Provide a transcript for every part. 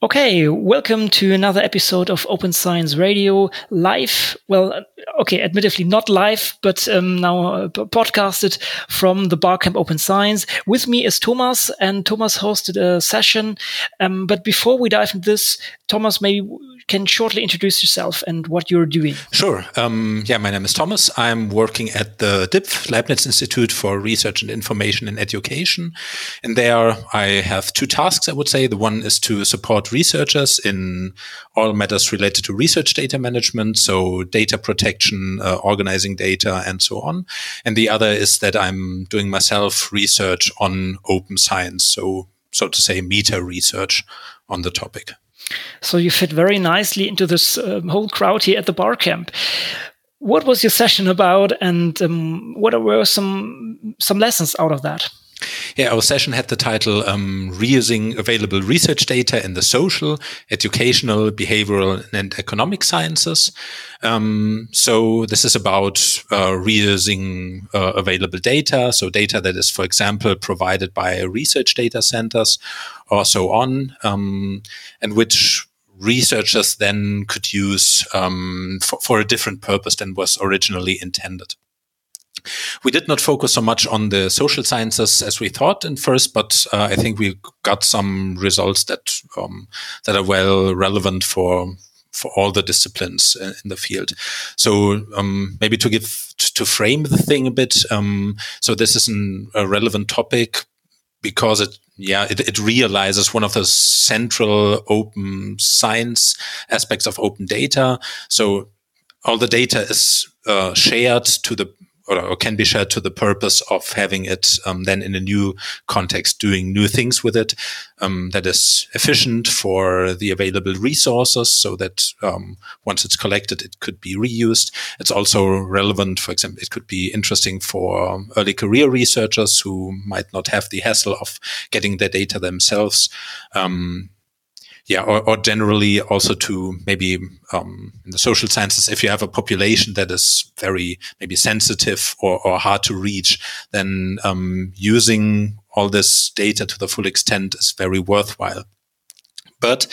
Okay, welcome to another episode of Open Science Radio live. Well, okay, admittedly not live, but um, now uh, podcasted from the Barcamp Open Science. With me is Thomas, and Thomas hosted a session. Um, but before we dive into this, Thomas, maybe can shortly introduce yourself and what you're doing. Sure. Um, yeah, my name is Thomas. I'm working at the DIPF, Leibniz Institute for Research and Information in Education. And there I have two tasks, I would say. The one is to support researchers in all matters related to research data management, so data protection, uh, organizing data, and so on. And the other is that I'm doing myself research on open science, so so to say, meta research on the topic. So you fit very nicely into this um, whole crowd here at the bar camp. What was your session about, and um, what were some some lessons out of that? Yeah, our session had the title um, Reusing Available Research Data in the Social, Educational, Behavioral, and Economic Sciences. Um, so this is about uh, reusing uh, available data, so data that is, for example, provided by research data centers or so on, um, and which researchers then could use um, for, for a different purpose than was originally intended. We did not focus so much on the social sciences as we thought in first, but uh, I think we got some results that um, that are well relevant for for all the disciplines in the field. So um, maybe to give to frame the thing a bit. Um, so this is an, a relevant topic because it yeah it, it, realizes one of the central open science aspects of open data. So all the data is uh, shared to the or, or, can be shared to the purpose of having it um, then in a new context, doing new things with it um, that is efficient for the available resources so that um, once it's collected, it could be reused. It's also relevant, for example, it could be interesting for early career researchers who might not have the hassle of getting their data themselves. Um, yeah, or, or, generally also to maybe um, in the social sciences, if you have a population that is very maybe sensitive or, or hard to reach, then um, using all this data to the full extent is very worthwhile. But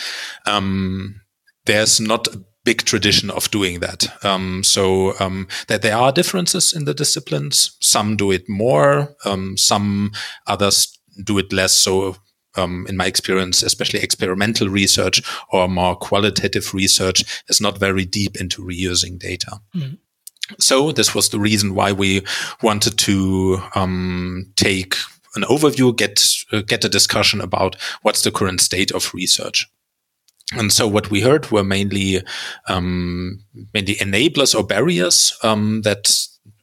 um, there's not a big tradition of doing that. Um, so um, that there are differences in the disciplines. Some do it more, um, some others do it less. So um, in my experience, especially experimental research or more qualitative research is not very deep into reusing data. Mm. So this was the reason why we wanted to um, take an overview, get uh, get a discussion about what's the current state of research. And so what we heard were mainly um, mainly enablers or barriers um, that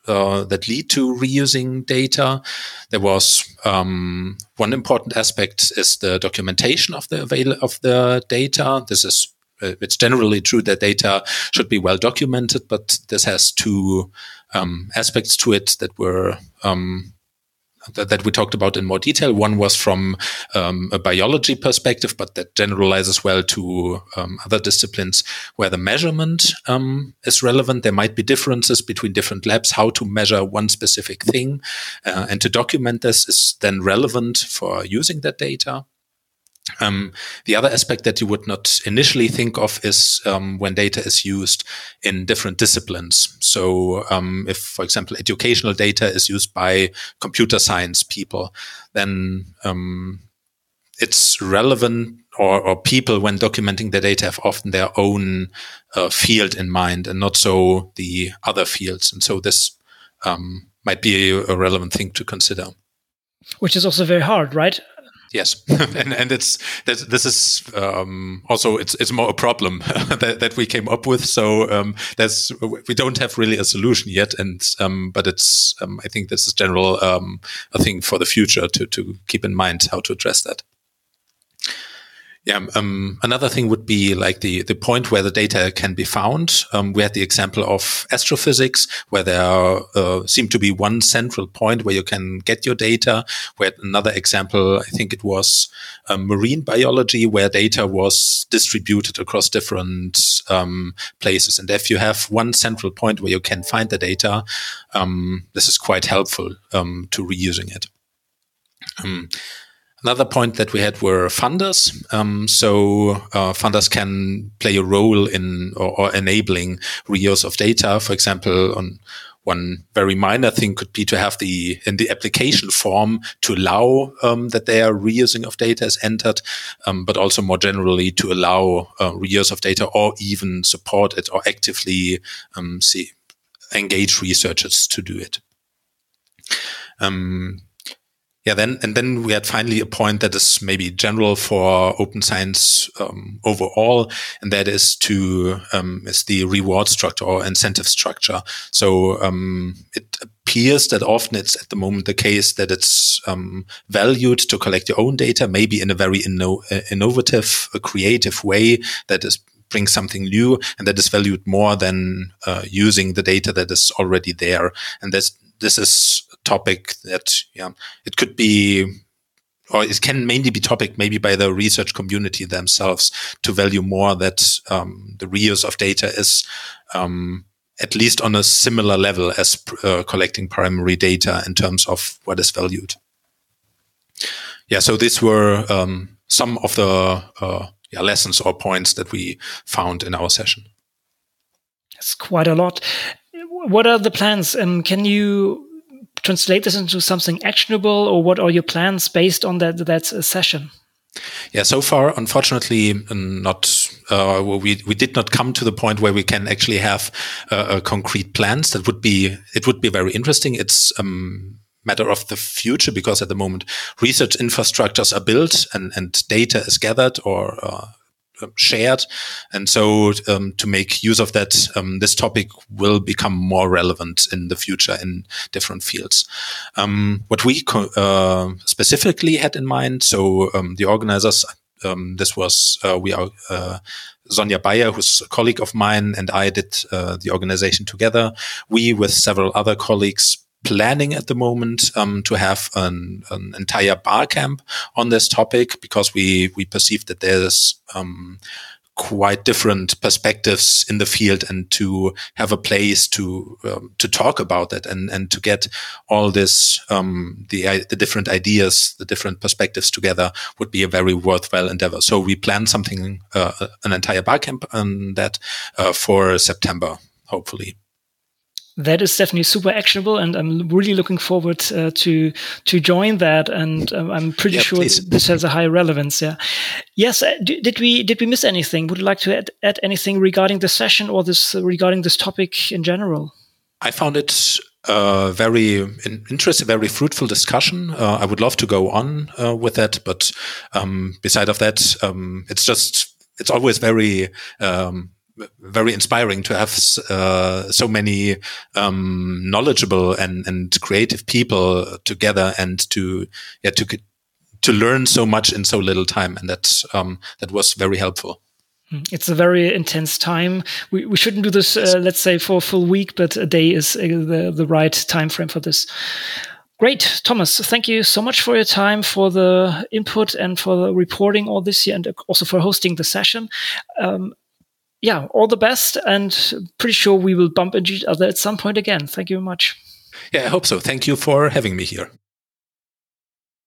uh, that lead to reusing data. There was um, one important aspect is the documentation of the avail- of the data. This is uh, it's generally true that data should be well documented, but this has two um, aspects to it that were um, that, that, we talked about in more detail. One was from um, a biology perspective, but that generalizes well to um, other disciplines where the measurement um, is relevant. There might be differences between different labs, how to measure one specific thing. Uh, and to document this is then relevant for using that data. Um, the other aspect that you would not initially think of is um, when data is used in different disciplines. So, um, if, for example, educational data is used by computer science people, then um, it's relevant, or, or, people, when documenting the data, have often their own uh, field in mind and not so the other fields. And so, this um, might be a relevant thing to consider. Which is also very hard, right? Yes, and and it's this is um, also it's it's more a problem that, that we came up with. So um, we don't have really a solution yet, and um, but it's um, I think this is general um, a thing for the future to to keep in mind how to address that. Yeah. Um, another thing would be like the, the point where the data can be found. Um, we had the example of astrophysics where there uh, seem to be one central point where you can get your data. We had another example, I think it was um, marine biology where data was distributed across different um, places. And if you have one central point where you can find the data, um, this is quite helpful um, to reusing it. Another point that we had were funders. Um, so uh, funders can play a role in or, or, enabling reuse of data. For example, on one very minor thing could be to have the in the application form to allow um, that their reusing of data is entered, um, but also more generally to allow uh, reuse of data or even support it or actively um, see engage researchers to do it. Um, yeah, then and then we had finally a point that is maybe general for open science um, overall, and that is to um, is the reward structure or incentive structure. So um, it appears that often it's at the moment the case that it's um, valued to collect your own data, maybe in a very inno- uh, innovative, uh, creative way that is brings something new and that is valued more than uh, using the data that is already there. And this this is topic that yeah it could be or it can mainly be topic maybe by the research community themselves to value more that um, the reuse of data is um, at least on a similar level as uh, collecting primary data in terms of what is valued. Yeah, so these were um, some of the uh, yeah, lessons or points that we found in our session. It's quite a lot. What are the plans? Um, can you translate this into something actionable, or what are your plans based on that that session? Yeah, so far, unfortunately, not. Uh, we we did not come to the point where we can actually have uh, concrete plans. That would be it would be very interesting. It's um, matter of the future because at the moment research infrastructures are built and and data is gathered or uh, shared. And so um, to make use of that, um, this topic will become more relevant in the future in different fields. Um, what we uh, specifically had in mind, so um, the organizers, um, this was, uh, we are, uh, Sonja Bayer, who's a colleague of mine, and I did uh, the organization together. We, with several other colleagues, planning at the moment um, to have an, an, entire bar camp on this topic because we we perceive that there's um, quite different perspectives in the field and to have a place to um, to talk about it and and to get all this um, the the different ideas the different perspectives together would be a very worthwhile endeavor. So we plan something uh, an entire bar camp on that uh, for September hopefully that is definitely super actionable, and I'm really looking forward uh, to to join that. And um, I'm pretty yeah, sure please. this has a high relevance. Yeah. Yes. Uh, did we did we miss anything? Would you like to add, add anything regarding the session or this uh, regarding this topic in general? I found it a very interesting, very fruitful discussion. Uh, I would love to go on uh, with that, but um, beside of that, um, it's just it's always very um, very inspiring to have uh, so many um, knowledgeable and, and creative people together and to yeah to to learn so much in so little time and that um, that was very helpful hmm. it's a very intense time. We, we shouldn't do this, uh, let's say, for a full week, but a day is uh, the, the right time frame for this. Great, Thomas. Thank you so much for your time, for the input, and for the reporting all this year, and also for hosting the session. Um, yeah, all the best, and pretty sure we will bump into each other at some point again. Thank you very much. Yeah, I hope so. Thank you for having me here.